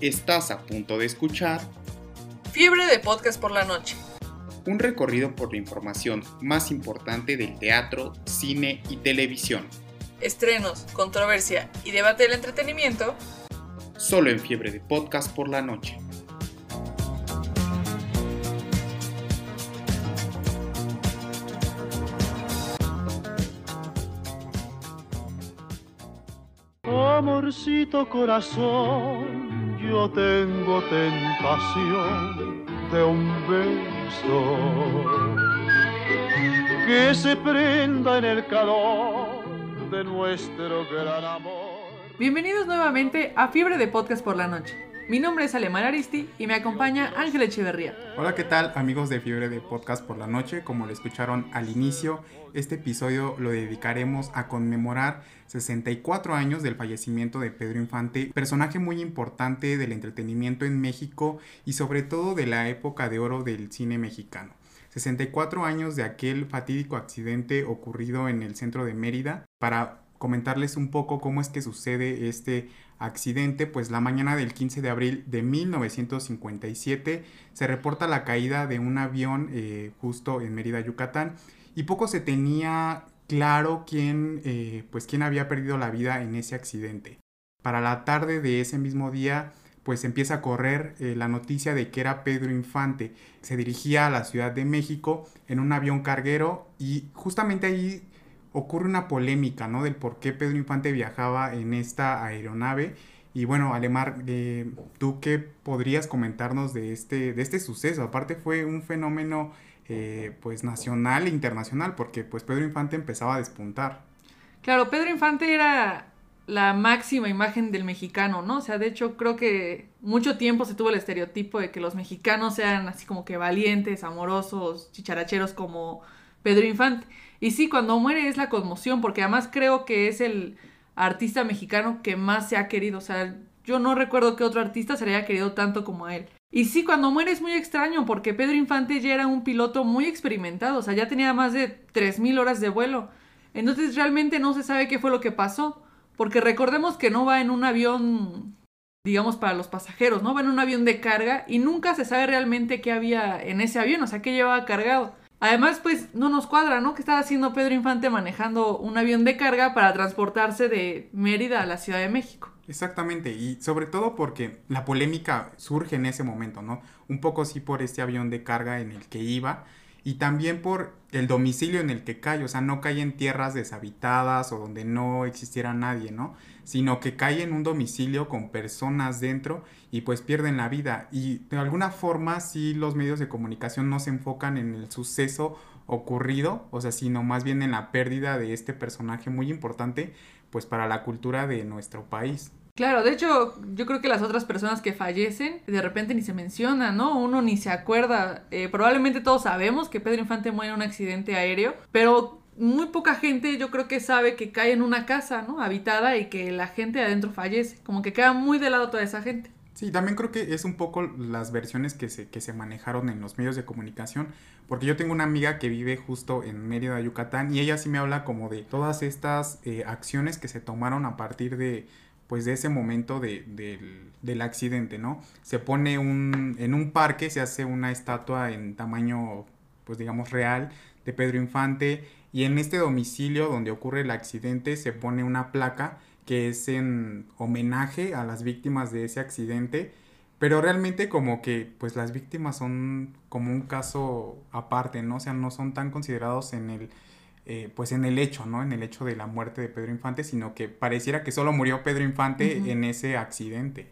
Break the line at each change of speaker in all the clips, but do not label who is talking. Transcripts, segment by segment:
Estás a punto de escuchar
Fiebre de podcast por la noche.
un recorrido por la información más importante del teatro, cine y televisión,
Estrenos, controversia y debate del entretenimiento.
solo en Fiebre de Podcast por la noche.
Amorcito corazón, yo tengo tentación de un beso que se prenda en el calor de nuestro gran amor.
Bienvenidos nuevamente a Fiebre de podcast por la noche. Mi nombre es Alemán Aristi y me acompaña Ángel Echeverría.
Hola, ¿qué tal amigos de Fiebre de Podcast por la noche? Como lo escucharon al inicio, este episodio lo dedicaremos a conmemorar 64 años del fallecimiento de Pedro Infante, personaje muy importante del entretenimiento en México y sobre todo de la época de oro del cine mexicano. 64 años de aquel fatídico accidente ocurrido en el centro de Mérida. Para comentarles un poco cómo es que sucede este accidente, pues la mañana del 15 de abril de 1957 se reporta la caída de un avión eh, justo en Mérida, Yucatán, y poco se tenía claro quién, eh, pues quién había perdido la vida en ese accidente. Para la tarde de ese mismo día, pues empieza a correr eh, la noticia de que era Pedro Infante. Se dirigía a la Ciudad de México en un avión carguero y justamente ahí ocurre una polémica, ¿no? Del por qué Pedro Infante viajaba en esta aeronave. Y bueno, Alemar, eh, ¿tú qué podrías comentarnos de este, de este suceso? Aparte fue un fenómeno eh, pues nacional e internacional, porque pues Pedro Infante empezaba a despuntar.
Claro, Pedro Infante era la máxima imagen del mexicano, ¿no? O sea, de hecho creo que mucho tiempo se tuvo el estereotipo de que los mexicanos sean así como que valientes, amorosos, chicharacheros como Pedro Infante. Y sí, cuando muere es la conmoción, porque además creo que es el artista mexicano que más se ha querido. O sea, yo no recuerdo que otro artista se le haya querido tanto como a él. Y sí, cuando muere es muy extraño, porque Pedro Infante ya era un piloto muy experimentado, o sea, ya tenía más de 3.000 horas de vuelo. Entonces realmente no se sabe qué fue lo que pasó, porque recordemos que no va en un avión, digamos, para los pasajeros, ¿no? Va en un avión de carga y nunca se sabe realmente qué había en ese avión, o sea, qué llevaba cargado. Además, pues no nos cuadra, ¿no? Que estaba haciendo Pedro Infante manejando un avión de carga para transportarse de Mérida a la Ciudad de México.
Exactamente, y sobre todo porque la polémica surge en ese momento, ¿no? Un poco sí por este avión de carga en el que iba y también por el domicilio en el que cae, o sea, no cae en tierras deshabitadas o donde no existiera nadie, ¿no? Sino que cae en un domicilio con personas dentro y pues pierden la vida. Y de alguna forma sí los medios de comunicación no se enfocan en el suceso ocurrido, o sea, sino más bien en la pérdida de este personaje muy importante pues para la cultura de nuestro país.
Claro, de hecho, yo creo que las otras personas que fallecen de repente ni se mencionan, ¿no? Uno ni se acuerda. Eh, probablemente todos sabemos que Pedro Infante muere en un accidente aéreo, pero muy poca gente yo creo que sabe que cae en una casa, ¿no? Habitada y que la gente de adentro fallece. Como que queda muy de lado toda esa gente.
Sí, también creo que es un poco las versiones que se, que se manejaron en los medios de comunicación, porque yo tengo una amiga que vive justo en Mérida, Yucatán, y ella sí me habla como de todas estas eh, acciones que se tomaron a partir de, pues de ese momento de, del, del accidente, ¿no? Se pone un, en un parque, se hace una estatua en tamaño, pues digamos, real de Pedro Infante, y en este domicilio donde ocurre el accidente se pone una placa que es en homenaje a las víctimas de ese accidente, pero realmente como que pues las víctimas son como un caso aparte, ¿no? O sea, no son tan considerados en el eh, pues en el hecho, ¿no? En el hecho de la muerte de Pedro Infante, sino que pareciera que solo murió Pedro Infante en ese accidente.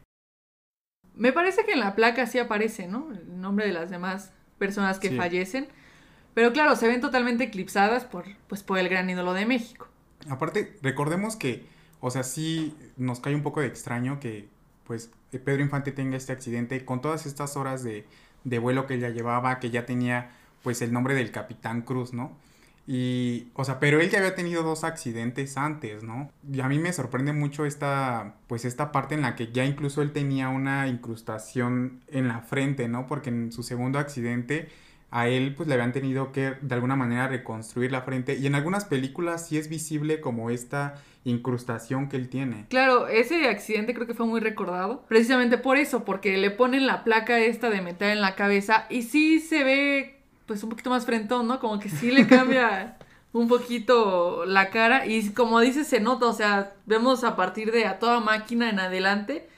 Me parece que en la placa sí aparece, ¿no? El nombre de las demás personas que
Sí.
fallecen. Pero claro, se ven totalmente eclipsadas por, pues, por el gran ídolo de México.
Aparte, recordemos que, o sea, sí nos cae un poco de extraño que, pues, eh, Pedro Infante tenga este accidente con todas estas horas de, de vuelo que ya llevaba, que ya tenía, pues, el nombre del Capitán Cruz, ¿no? Y, o sea, pero él ya había tenido dos accidentes antes, ¿no? Y a mí me sorprende mucho esta, pues, esta parte en la que ya incluso él tenía una incrustación en la frente, ¿no? Porque en su segundo accidente a él pues le habían tenido que de alguna manera reconstruir la frente y en algunas películas sí es visible como esta incrustación que él tiene.
Claro, ese accidente creo que fue muy recordado, precisamente por eso, porque le ponen la placa esta de metal en la cabeza y sí se ve pues un poquito más frentón, ¿no? Como que sí le cambia un poquito la cara y como dices se nota, o sea, vemos a partir de a toda máquina en adelante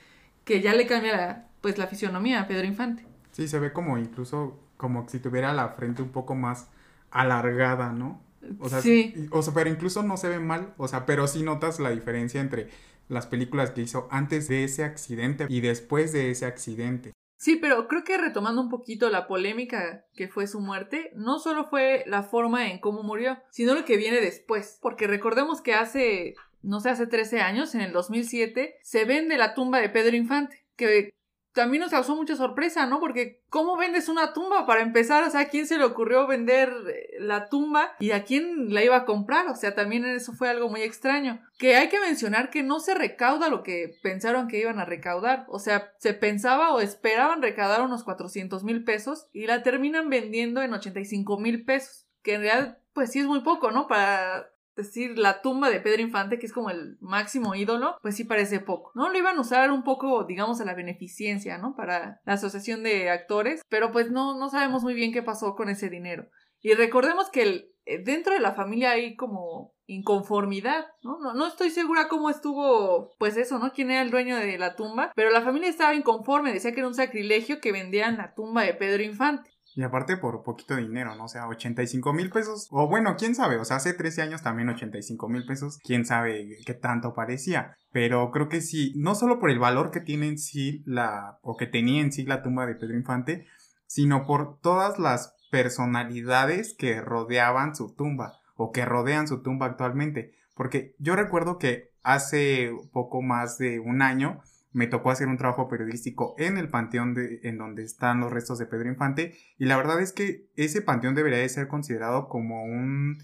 que ya le cambia la, pues la fisionomía a Pedro Infante.
Sí, se ve como incluso como si tuviera la frente un poco más alargada, ¿no? O sea,
sí.
o sea, pero incluso no se ve mal, o sea, pero sí notas la diferencia entre las películas que hizo antes de ese accidente y después de ese accidente.
Sí, pero creo que retomando un poquito la polémica que fue su muerte, no solo fue la forma en cómo murió, sino lo que viene después. Porque recordemos que hace, no sé, hace 13 años, en el 2007, se vende la tumba de Pedro Infante, que también nos causó mucha sorpresa, ¿no? Porque ¿cómo vendes una tumba para empezar? O sea, ¿a quién se le ocurrió vender eh, la tumba y a quién la iba a comprar? O sea, también eso fue algo muy extraño. Que hay que mencionar que no se recauda lo que pensaron que iban a recaudar. O sea, se pensaba o esperaban recaudar unos 400 mil pesos y la terminan vendiendo en 85 mil pesos. Que en realidad, pues sí es muy poco, ¿no? Para decir, la tumba de Pedro Infante, que es como el máximo ídolo, pues sí parece poco, ¿no? Lo iban a usar un poco, digamos, a la beneficencia, ¿no? Para la asociación de actores, pero pues no, no sabemos muy bien qué pasó con ese dinero. Y recordemos que eh, dentro de la familia hay como inconformidad, ¿no? ¿no? No estoy segura cómo estuvo, pues eso, ¿no? ¿Quién era el dueño de la tumba? Pero la familia estaba inconforme, decía que era un sacrilegio que vendían la tumba de Pedro Infante.
Y aparte por poquito dinero, ¿no? O sea, 85 mil pesos. O bueno, quién sabe. O sea, hace 13 años también 85 mil pesos. Quién sabe qué tanto parecía. Pero creo que sí, no solo por el valor que tiene en sí la, o que tenía en sí la tumba de Pedro Infante, sino por todas las personalidades que rodeaban su tumba o que rodean su tumba actualmente. Porque yo recuerdo que hace poco más de un año me tocó hacer un trabajo periodístico en el panteón de, en donde están los restos de Pedro Infante y la verdad es que ese panteón debería de ser considerado como un,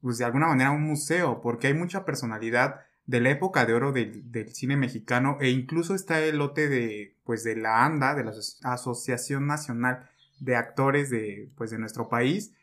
pues de alguna manera un museo porque hay mucha personalidad de la época de oro del, cine mexicano e incluso está el lote de, pues de la ANDA, de la Asociación Nacional de Actores de, pues de nuestro país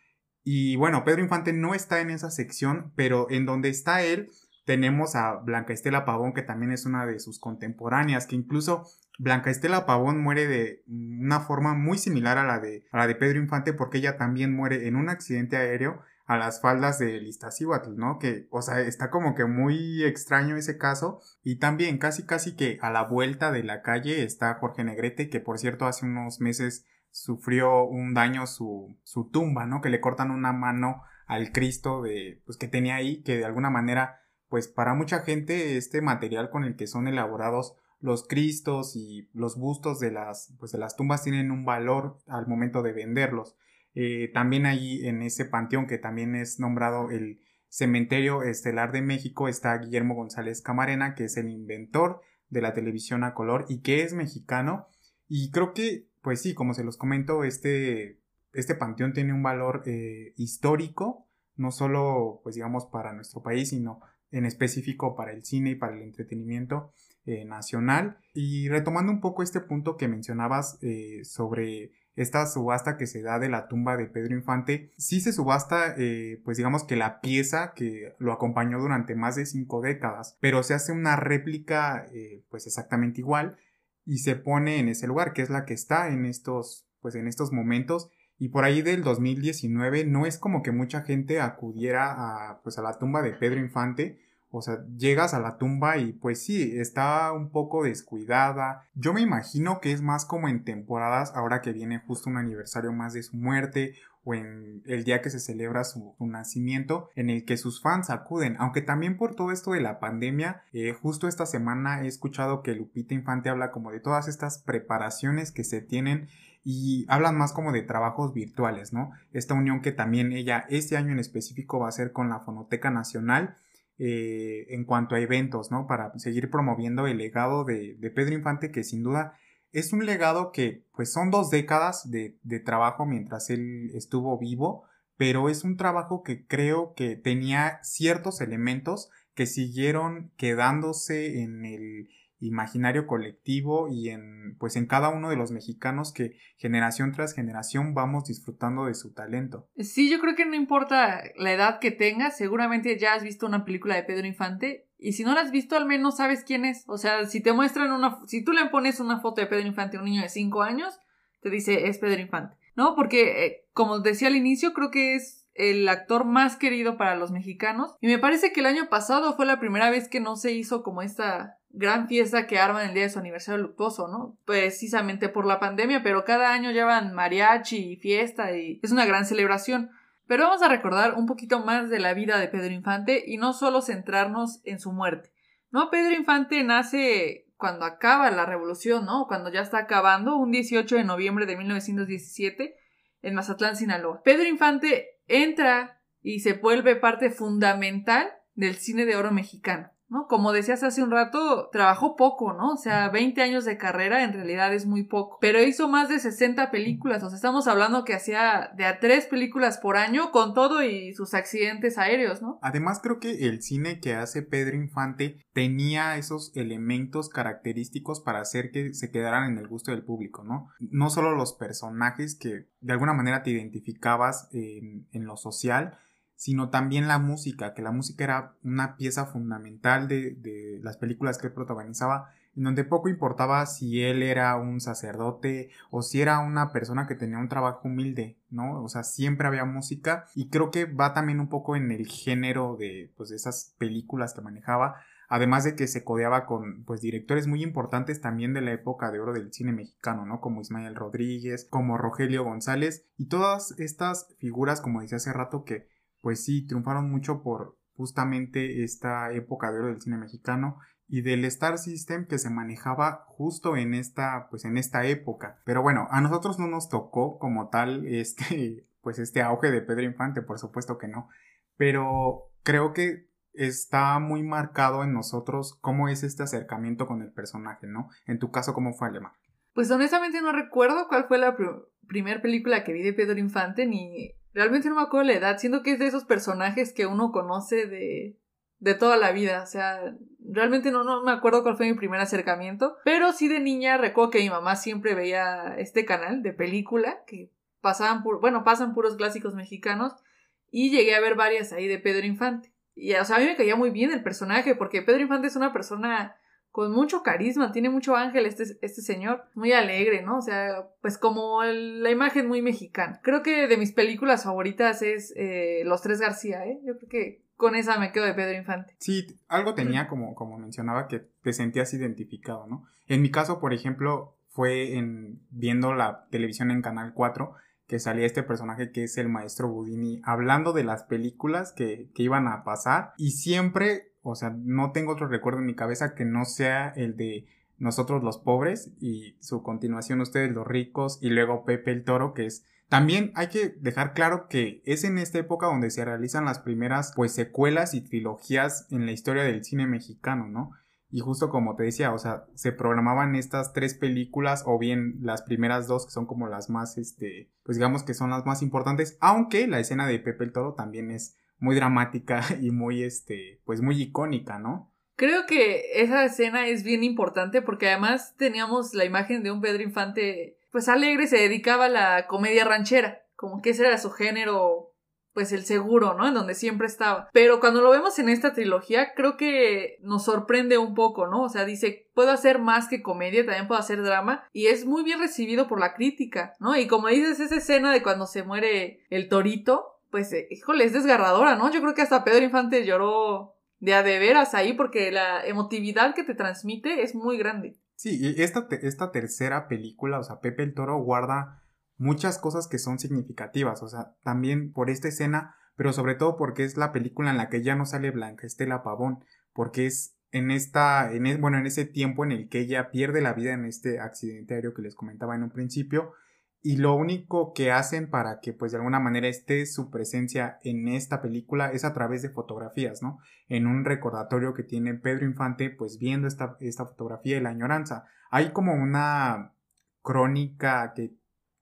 y bueno, Pedro Infante no está en esa sección, pero en donde está él, tenemos a Blanca Estela Pavón, que también es una de sus contemporáneas, que incluso Blanca Estela Pavón muere de una forma muy similar a la de, a la de Pedro Infante, porque ella también muere en un accidente aéreo a las faldas de Iztaccíhuatl, ¿no? Que, o sea, está como que muy extraño ese caso. Y también casi casi que a la vuelta de la calle está Jorge Negrete, que por cierto hace unos meses sufrió un daño su, su tumba, ¿no? Que le cortan una mano al Cristo de, pues que tenía ahí, que de alguna manera pues para mucha gente este material con el que son elaborados los cristos y los bustos de las, pues de las tumbas tienen un valor al momento de venderlos. Eh, también ahí en ese panteón que también es nombrado el Cementerio Estelar de México está Guillermo González Camarena, que es el inventor de la televisión a color y que es mexicano. Y creo que, pues sí, como se los comento, este, este panteón tiene un valor eh, histórico, no solo, pues digamos, para nuestro país, sino en específico para el cine y para el entretenimiento eh, nacional. Y retomando un poco este punto que mencionabas eh, sobre esta subasta que se da de la tumba de Pedro Infante, sí se subasta, eh, pues digamos que la pieza que lo acompañó durante más de cinco décadas, pero se hace una réplica pues exactamente igual y se pone en ese lugar, que es la que está en estos, pues en estos momentos y por ahí del 2019 no es como que mucha gente acudiera a, pues a la tumba de Pedro Infante. O sea, llegas a la tumba y pues sí, está un poco descuidada. Yo me imagino que es más como en temporadas, ahora que viene justo un aniversario más de su muerte o en el día que se celebra su, nacimiento, en el que sus fans acuden. Aunque también por todo esto de la pandemia, eh, justo esta semana he escuchado que Lupita Infante habla como de todas estas preparaciones que se tienen y hablan más como de trabajos virtuales, ¿no? Esta unión que también ella este año en específico va a hacer con la Fonoteca Nacional eh, en cuanto a eventos, ¿no? Para seguir promoviendo el legado de, Pedro Infante que sin duda es un legado que pues son dos décadas de, de trabajo mientras él estuvo vivo, pero es un trabajo que creo que tenía ciertos elementos que siguieron quedándose en el imaginario colectivo y en pues en cada uno de los mexicanos que generación tras generación vamos disfrutando de su talento.
Sí, yo creo que no importa la edad que tengas, seguramente ya has visto una película de Pedro Infante y si no la has visto al menos sabes quién es. O sea, si te muestran una si tú le pones una foto de Pedro Infante a un niño de 5 años, te dice es Pedro Infante, ¿no? Porque eh, como decía al inicio, creo que es el actor más querido para los mexicanos. Y me parece que el año pasado fue la primera vez que no se hizo como esta gran fiesta que arman el día de su aniversario luctuoso, ¿no? Precisamente por la pandemia, pero cada año llevan mariachi y fiesta y es una gran celebración. Pero vamos a recordar un poquito más de la vida de Pedro Infante y no solo centrarnos en su muerte. ¿No? Pedro Infante nace cuando acaba la revolución, ¿no? Cuando ya está acabando, un 18 de noviembre de 1917 en Mazatlán, Sinaloa. Pedro Infante entra y se vuelve parte fundamental del cine de oro mexicano. ¿No? Como decías hace un rato, trabajó poco, ¿no? O sea, 20 años de carrera en realidad es muy poco. Pero hizo más de 60 películas, o sea, estamos hablando que hacía de a tres películas por año con todo y sus accidentes aéreos, ¿no?
Además, creo que el cine que hace Pedro Infante tenía esos elementos característicos para hacer que se quedaran en el gusto del público, ¿no? No solo los personajes que de alguna manera te identificabas en, en lo social, sino también la música, que la música era una pieza fundamental de, las películas que él protagonizaba, en donde poco importaba si él era un sacerdote o si era una persona que tenía un trabajo humilde, ¿no? O sea, siempre había música y creo que va también un poco en el género de, pues, de esas películas que manejaba, además de que se codeaba con pues directores muy importantes también de la época de oro del cine mexicano, ¿no? Como Ismael Rodríguez, como Rogelio González y todas estas figuras, como decía hace rato, que pues sí, triunfaron mucho por justamente esta época de oro del cine mexicano y del Star System que se manejaba justo en esta, pues en esta época. Pero bueno, a nosotros no nos tocó como tal este, pues este auge de Pedro Infante, por supuesto que no. Pero creo que está muy marcado en nosotros cómo es este acercamiento con el personaje, ¿no? En tu caso, ¿cómo fue Alemán?
Pues honestamente no recuerdo cuál fue la primera película que vi de Pedro Infante, ni Realmente no me acuerdo la edad, siento que es de esos personajes que uno conoce de, de toda la vida, o sea, realmente no, no me acuerdo cuál fue mi primer acercamiento, pero sí de niña recuerdo que mi mamá siempre veía este canal de película que pasaban bueno, pasan puros clásicos mexicanos y llegué a ver varias ahí de Pedro Infante. Y o sea, a mí me caía muy bien el personaje porque Pedro Infante es una persona con mucho carisma, tiene mucho ángel este, este señor, muy alegre, ¿no? O sea, pues como la imagen muy mexicana. Creo que de mis películas favoritas es eh, Los Tres García, ¿eh? Yo creo que con esa me quedo de Pedro Infante.
Sí, algo tenía como, como mencionaba que te sentías identificado, ¿no? En mi caso, por ejemplo, fue en viendo la televisión en Canal 4 que salía este personaje que es el maestro Budini hablando de las películas que, que iban a pasar y siempre o sea, no tengo otro recuerdo en mi cabeza que no sea el de nosotros los pobres y su continuación ustedes los ricos y luego Pepe el Toro que es también hay que dejar claro que es en esta época donde se realizan las primeras pues secuelas y trilogías en la historia del cine mexicano, ¿no? Y justo como te decía, o sea, se programaban estas tres películas o bien las primeras dos que son como las más, este, pues digamos que son las más importantes, aunque la escena de Pepe el Toro también es muy dramática y muy, este, pues muy icónica, ¿no?
Creo que esa escena es bien importante porque además teníamos la imagen de un Pedro Infante, pues alegre, se dedicaba a la comedia ranchera, como que ese era su género, pues el seguro, ¿no? En donde siempre estaba. Pero cuando lo vemos en esta trilogía, creo que nos sorprende un poco, ¿no? O sea, dice, puedo hacer más que comedia, también puedo hacer drama, y es muy bien recibido por la crítica, ¿no? Y como dices, esa escena de cuando se muere el torito, pues, eh, híjole, es desgarradora, ¿no? Yo creo que hasta Pedro Infante lloró de a de veras ahí porque la emotividad que te transmite es muy grande.
Sí, y esta, esta tercera película, o sea, Pepe el Toro guarda muchas cosas que son significativas, o sea, también por esta escena, pero sobre todo porque es la película en la que ya no sale Blanca Estela Pavón, porque es en esta, en, e, bueno, en ese tiempo en el que ella pierde la vida en este accidente aéreo que les comentaba en un principio, y lo único que hacen para que pues de alguna manera esté su presencia en esta película es a través de fotografías, ¿no? En un recordatorio que tiene Pedro Infante pues viendo esta, esta fotografía y la añoranza. Hay como una crónica que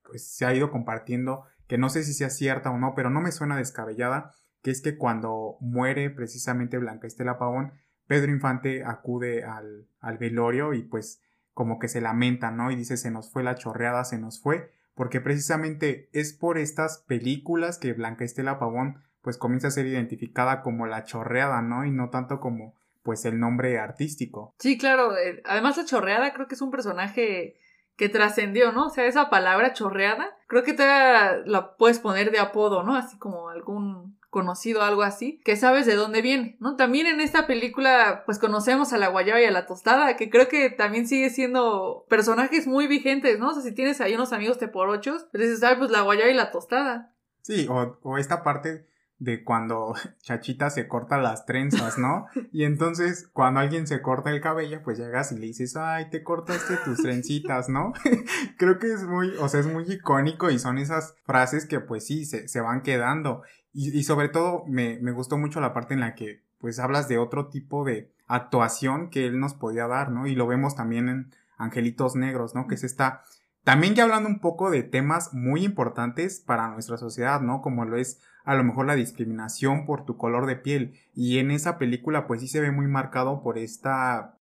pues se ha ido compartiendo que no sé si sea cierta o no, pero no me suena descabellada, que es que cuando muere precisamente Blanca Estela Pavón, Pedro Infante acude al, al velorio y pues como que se lamenta, ¿no? Y dice, se nos fue la chorreada, se nos fue, porque precisamente es por estas películas que Blanca Estela Pavón pues comienza a ser identificada como la chorreada, ¿no? Y no tanto como pues el nombre artístico.
Sí, claro, eh, además la chorreada creo que es un personaje que trascendió, ¿no? O sea, esa palabra chorreada, creo que te la puedes poner de apodo, ¿no? Así como algún conocido, algo así, que sabes de dónde viene, ¿no? También en esta película, pues conocemos a la guayaba y a la tostada, que creo que también sigue siendo personajes muy vigentes, ¿no? O sea, si tienes ahí unos amigos te por ochos, pues dices, pues la guayaba y la tostada.
Sí, o, o esta parte de cuando Chachita se corta las trenzas, ¿no? Y entonces cuando alguien se corta el cabello, pues llegas y le dices, ay, te cortaste tus trencitas, ¿no? Creo que es muy, o sea, es muy icónico y son esas frases que pues sí, se, se van quedando. Y, y sobre todo me, me gustó mucho la parte en la que pues hablas de otro tipo de actuación que él nos podía dar, ¿no? Y lo vemos también en Angelitos Negros, ¿no? Que es esta también ya hablando un poco de temas muy importantes para nuestra sociedad, ¿no? Como lo es a lo mejor la discriminación por tu color de piel. Y en esa película pues sí se ve muy marcado por esta,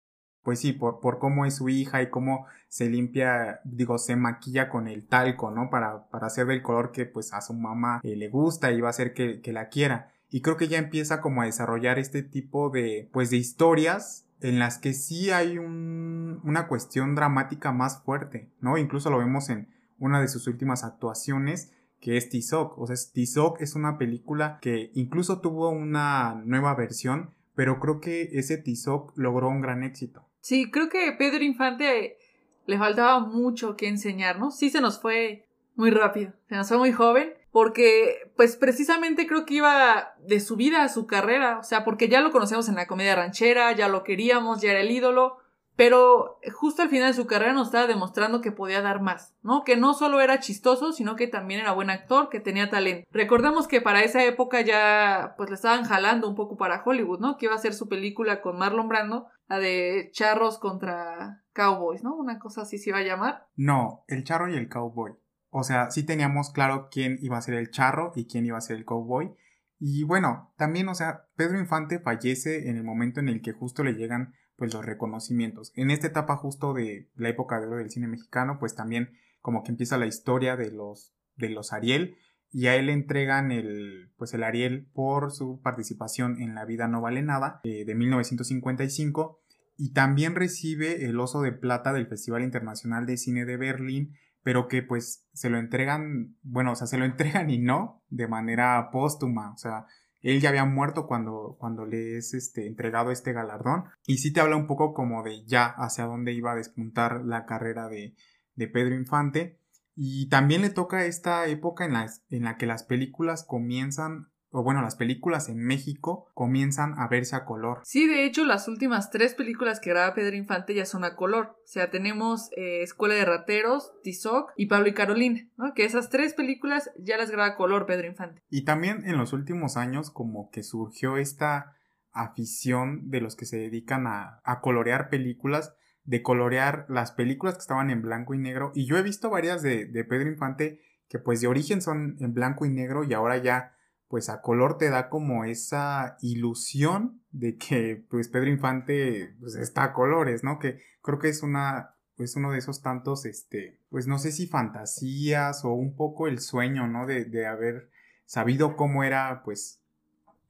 pues sí, por, por cómo es su hija y cómo se limpia, digo, se maquilla con el talco, ¿no? Para, para hacer del color que pues a su mamá eh, le gusta y va a hacer que, que la quiera. Y creo que ya empieza como a desarrollar este tipo de, pues de historias en las que sí hay un, una cuestión dramática más fuerte, ¿no? Incluso lo vemos en una de sus últimas actuaciones, que es Tizoc. O sea, Tizoc es una película que incluso tuvo una nueva versión, pero creo que ese Tizoc logró un gran éxito.
Sí, creo que Pedro Infante le faltaba mucho que enseñarnos. Sí se nos fue muy rápido, se nos fue muy joven, porque pues precisamente creo que iba de su vida a su carrera, o sea, porque ya lo conocemos en la comedia ranchera, ya lo queríamos, ya era el ídolo, pero justo al final de su carrera nos estaba demostrando que podía dar más, ¿no? Que no solo era chistoso, sino que también era buen actor, que tenía talento. Recordemos que para esa época ya pues le estaban jalando un poco para Hollywood, ¿no? Que iba a hacer su película con Marlon Brando, la de Charros contra Cowboys, ¿no? Una cosa así se iba a llamar.
No, el charro y el cowboy. O sea, sí teníamos claro quién iba a ser el charro y quién iba a ser el cowboy. Y bueno, también, o sea, Pedro Infante fallece en el momento en el que justo le llegan pues los reconocimientos. En esta etapa justo de la época de oro del cine mexicano, pues también como que empieza la historia de los de los Ariel y a él le entregan el pues el Ariel por su participación en La vida no vale nada eh, de 1955 y también recibe el Oso de Plata del Festival Internacional de Cine de Berlín pero que pues se lo entregan, bueno, o sea, se lo entregan y no de manera póstuma, o sea, él ya había muerto cuando, cuando le es este, entregado este galardón. Y sí te habla un poco como de ya hacia dónde iba a despuntar la carrera de, de Pedro Infante. Y también le toca esta época en la, en la que las películas comienzan o bueno, las películas en México comienzan a verse a color.
Sí, de hecho, las últimas tres películas que graba Pedro Infante ya son a color. O sea, tenemos eh, Escuela de Rateros, Tizoc y Pablo y Carolina, ¿no? Que esas tres películas ya las graba a color Pedro Infante.
Y también en los últimos años como que surgió esta afición de los que se dedican a, a colorear películas, de colorear las películas que estaban en blanco y negro. Y yo he visto varias de, de Pedro Infante que pues de origen son en blanco y negro y ahora ya pues a color te da como esa ilusión de que pues Pedro Infante pues está a colores, ¿no? Que creo que es una pues uno de esos tantos este pues no sé si fantasías o un poco el sueño, ¿no? De, de haber sabido cómo era pues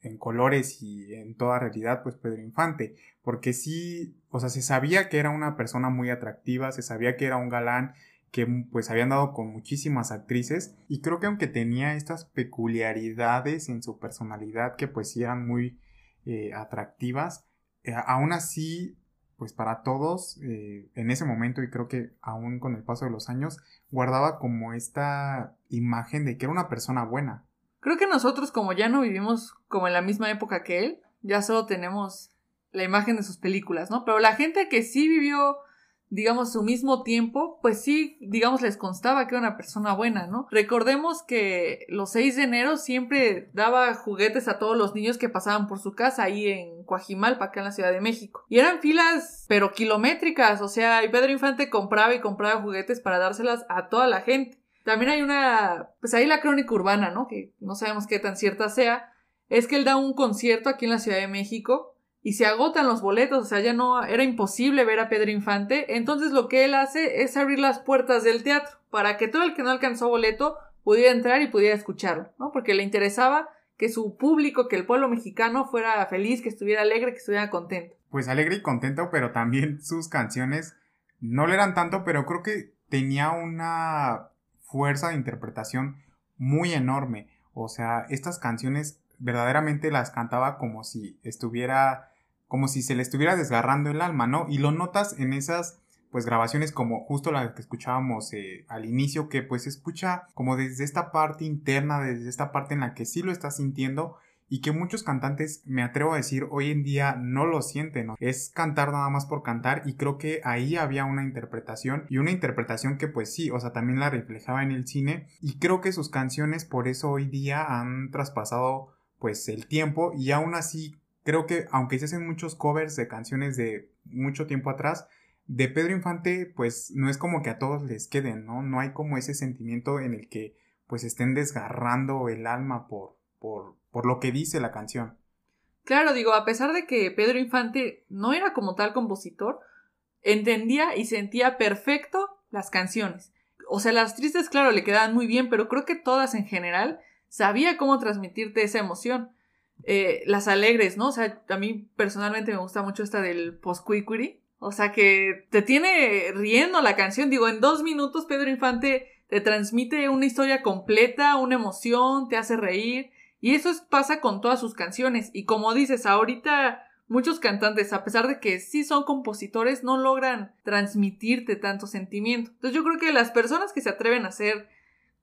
en colores y en toda realidad pues Pedro Infante, porque sí, o sea, se sabía que era una persona muy atractiva, se sabía que era un galán, que pues habían dado con muchísimas actrices y creo que aunque tenía estas peculiaridades en su personalidad que pues eran muy eh, atractivas, eh, aún así pues para todos eh, en ese momento y creo que aún con el paso de los años guardaba como esta imagen de que era una persona buena.
Creo que nosotros como ya no vivimos como en la misma época que él, ya solo tenemos la imagen de sus películas, ¿no? Pero la gente que sí vivió digamos, su mismo tiempo, pues sí, digamos, les constaba que era una persona buena, ¿no? Recordemos que los 6 de enero siempre daba juguetes a todos los niños que pasaban por su casa ahí en Coajimalpa, acá en la Ciudad de México. Y eran filas, pero kilométricas, o sea, y Pedro Infante compraba y compraba juguetes para dárselas a toda la gente. También hay una, pues ahí la crónica urbana, ¿no? Que no sabemos qué tan cierta sea, es que él da un concierto aquí en la Ciudad de México y se agotan los boletos, o sea, ya no era imposible ver a Pedro Infante, entonces lo que él hace es abrir las puertas del teatro para que todo el que no alcanzó boleto pudiera entrar y pudiera escucharlo, ¿no? Porque le interesaba que su público, que el pueblo mexicano fuera feliz, que estuviera alegre, que estuviera contento.
Pues alegre y contento, pero también sus canciones no le eran tanto, pero creo que tenía una fuerza de interpretación muy enorme. O sea, estas canciones verdaderamente las cantaba como si estuviera, como si se le estuviera desgarrando el alma, ¿no? Y lo notas en esas pues grabaciones como justo la que escuchábamos eh, al inicio, que pues escucha como desde esta parte interna, desde esta parte en la que sí lo está sintiendo y que muchos cantantes, me atrevo a decir, hoy en día no lo sienten, ¿no? es cantar nada más por cantar y creo que ahí había una interpretación y una interpretación que pues sí, o sea, también la reflejaba en el cine y creo que sus canciones por eso hoy día han traspasado pues el tiempo y aún así creo que aunque se hacen muchos covers de canciones de mucho tiempo atrás, de Pedro Infante, pues no es como que a todos les queden, ¿no? No hay como ese sentimiento en el que pues estén desgarrando el alma por, por, por lo que dice la canción.
Claro, digo, a pesar de que Pedro Infante no era como tal compositor, entendía y sentía perfecto las canciones. O sea, las tristes, claro, le quedaban muy bien, pero creo que todas en general sabía cómo transmitirte esa emoción. Eh, las alegres, ¿no? O sea, a mí personalmente me gusta mucho esta del post o sea que te tiene riendo la canción. Digo, en dos minutos Pedro Infante te transmite una historia completa, una emoción, te hace reír. Y eso pasa con todas sus canciones. Y como dices, ahorita muchos cantantes, a pesar de que sí son compositores, no logran transmitirte tanto sentimiento. Entonces yo creo que las personas que se atreven a hacer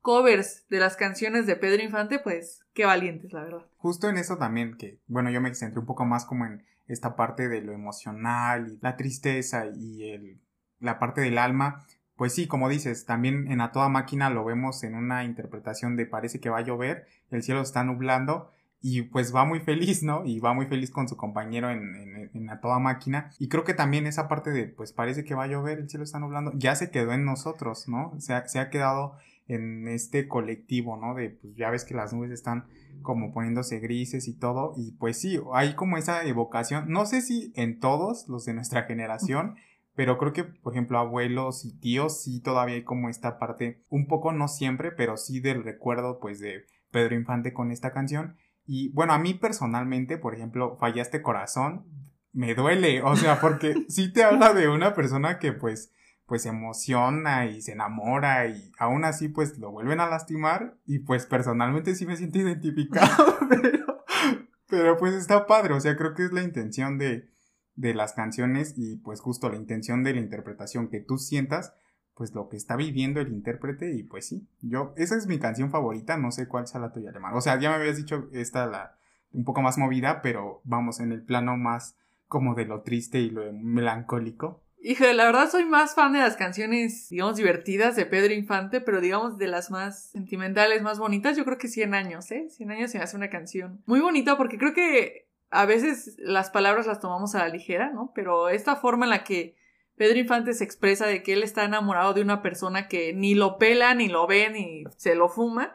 covers de las canciones de Pedro Infante, pues qué valientes, la verdad.
Justo en eso también, que bueno, yo me centré un poco más como en esta parte de lo emocional y la tristeza y el, la parte del alma, pues sí, como dices, también en A Toda Máquina lo vemos en una interpretación de parece que va a llover, el cielo está nublando y pues va muy feliz, ¿no? Y va muy feliz con su compañero en, en, A Toda Máquina. Y creo que también esa parte de pues parece que va a llover, el cielo está nublando, ya se quedó en nosotros, ¿no? Se ha, se ha quedado en este colectivo, ¿no? De pues ya ves que las nubes están como poniéndose grises y todo. Y pues sí, hay como esa evocación. No sé si en todos los de nuestra generación. Pero creo que, por ejemplo, abuelos y tíos sí todavía hay como esta parte, un poco no siempre, pero sí del recuerdo pues de Pedro Infante con esta canción. Y bueno, a mí personalmente, por ejemplo, Fallaste Corazón, me duele, o sea, porque sí te habla de una persona que pues pues se emociona y se enamora y aún así pues lo vuelven a lastimar y pues personalmente sí me siento identificado, pero, pues está padre, o sea, creo que es la intención de, de las canciones y pues justo la intención de la interpretación que tú sientas pues lo que está viviendo el intérprete y pues sí, yo, esa es mi canción favorita, no sé cuál sea la tuya, Alemán. O sea, ya me habías dicho esta la un poco más movida, pero vamos en el plano más como de lo triste y lo melancólico.
Híjole, la verdad soy más fan de las canciones, digamos, divertidas de Pedro Infante, pero digamos de las más sentimentales, más bonitas, yo creo que 100 años, ¿eh? 100 años se me hace una canción muy bonita porque creo que a veces las palabras las tomamos a la ligera, ¿no? Pero esta forma en la que Pedro Infante se expresa de que él está enamorado de una persona que ni lo pela, ni lo ve, ni se lo fuma,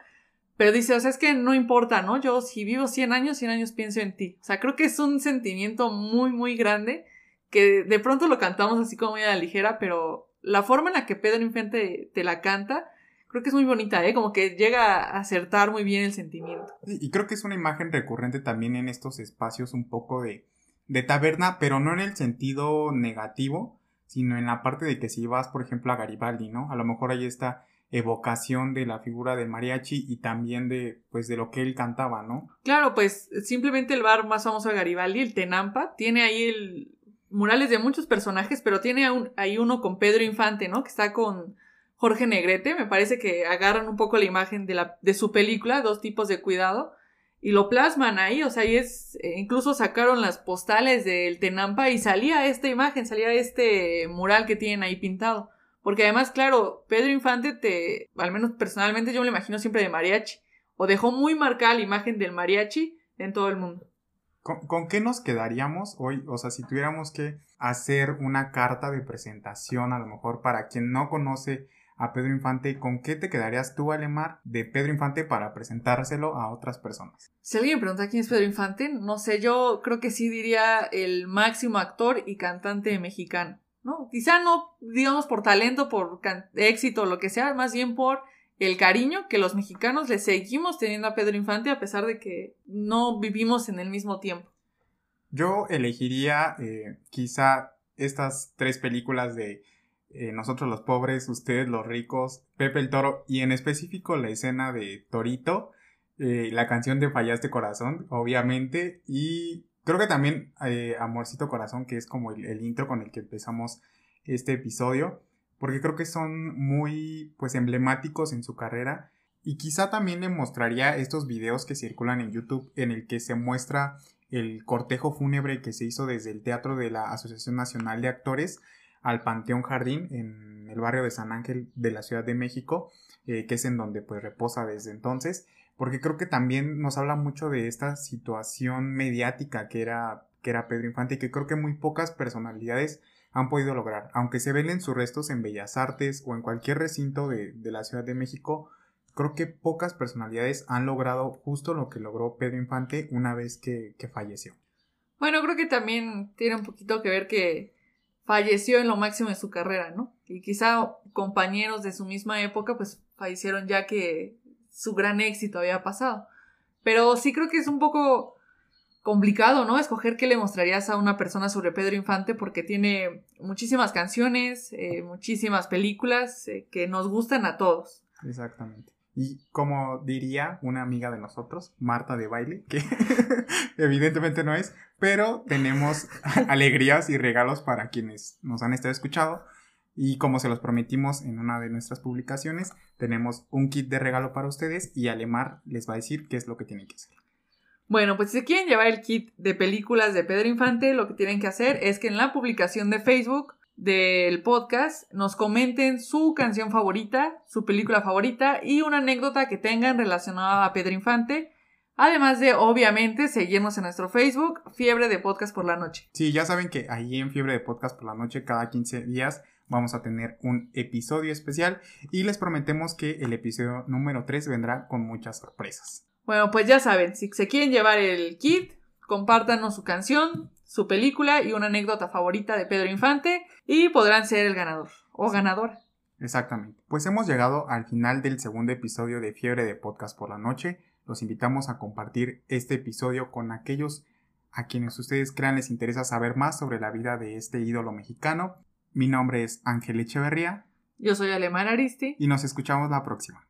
pero dice, o sea, es que no importa, ¿no? Yo si vivo 100 años, 100 años pienso en ti. O sea, creo que es un sentimiento muy, muy grande que de pronto lo cantamos así como muy a la ligera, pero la forma en la que Pedro Infante te la canta, creo que es muy bonita, ¿eh? Como que llega a acertar muy bien el sentimiento.
y creo que es una imagen recurrente también en estos espacios un poco de, de taberna, pero no en el sentido negativo, sino en la parte de que si vas, por ejemplo, a Garibaldi, ¿no? A lo mejor hay esta evocación de la figura de mariachi y también de pues de lo que él cantaba, ¿no?
Claro, pues simplemente el bar más famoso de Garibaldi, el Tenampa, tiene ahí el murales de muchos personajes, pero tiene ahí uno con Pedro Infante, ¿no? Que está con Jorge Negrete. Me parece que agarran un poco la imagen de, la, de su película, Dos tipos de cuidado, y lo plasman ahí. O sea, ahí es. Eh, incluso sacaron las postales del Tenampa y salía esta imagen, salía este mural que tienen ahí pintado. Porque además, claro, Pedro Infante te. Al menos personalmente yo me lo imagino siempre de mariachi. O dejó muy marcada la imagen del mariachi en todo el mundo.
¿Con, qué nos quedaríamos hoy? O sea, si tuviéramos que hacer una carta de presentación, a lo mejor para quien no conoce a Pedro Infante, ¿con qué te quedarías tú, Alemar, de Pedro Infante para presentárselo a otras personas?
Si alguien me pregunta quién es Pedro Infante, no sé, yo creo que sí diría el máximo actor y cantante mexicano, ¿no? Quizá no, digamos, por talento, por éxito, lo que sea, más bien por el cariño que los mexicanos le seguimos teniendo a Pedro Infante a pesar de que no vivimos en el mismo tiempo.
Yo elegiría eh, quizá estas tres películas de eh, Nosotros los pobres, ustedes los ricos, Pepe el Toro y en específico la escena de Torito, eh, la canción de Fallaste Corazón, obviamente, y creo que también Amorcito Corazón, que es como el intro con el que empezamos este episodio porque creo que son muy pues emblemáticos en su carrera. Y quizá también le mostraría estos videos que circulan en YouTube en el que se muestra el cortejo fúnebre que se hizo desde el teatro de la Asociación Nacional de Actores al Panteón Jardín en el barrio de San Ángel de la Ciudad de México, eh, que es en donde pues reposa desde entonces, porque creo que también nos habla mucho de esta situación mediática que era, que era Pedro Infante y que creo que muy pocas personalidades han podido lograr. Aunque se velen sus restos en Bellas Artes o en cualquier recinto de, la Ciudad de México, creo que pocas personalidades han logrado justo lo que logró Pedro Infante una vez que, falleció.
Bueno, creo que también tiene un poquito que ver que falleció en lo máximo de su carrera, ¿no? Y quizá compañeros de su misma época pues fallecieron ya que su gran éxito había pasado. Pero sí creo que es un poco complicado, ¿no? Escoger qué le mostrarías a una persona sobre Pedro Infante porque tiene muchísimas canciones, eh, muchísimas películas eh, que nos gustan a todos.
Exactamente. Y como diría una amiga de nosotros, Marta de Baile, que evidentemente no es, pero tenemos alegrías y regalos para quienes nos han estado escuchando. Y como se los prometimos en una de nuestras publicaciones, tenemos un kit de regalo para ustedes y Alemar les va a decir qué es lo que tienen que hacer.
Bueno, pues si se quieren llevar el kit de películas de Pedro Infante, lo que tienen que hacer es que en la publicación de Facebook del podcast nos comenten su canción favorita, su película favorita y una anécdota que tengan relacionada a Pedro Infante. Además de, obviamente, seguirnos en nuestro Facebook, Fiebre de Podcast por la Noche.
Sí, ya saben que ahí en Fiebre de Podcast por la Noche, cada 15 días, vamos a tener un episodio especial y les prometemos que el episodio número 3 vendrá con muchas sorpresas.
Bueno, pues ya saben, si se quieren llevar el kit, compártanos su canción, su película y una anécdota favorita de Pedro Infante y podrán ser el ganador o ganadora.
Exactamente. Pues hemos llegado al final del segundo episodio de Fiebre de Podcast por la Noche. Los invitamos a compartir este episodio con aquellos a quienes ustedes crean les interesa saber más sobre la vida de este ídolo mexicano. Mi nombre es Ángel Echeverría.
Yo soy Alemán Aristi.
Y nos escuchamos la próxima.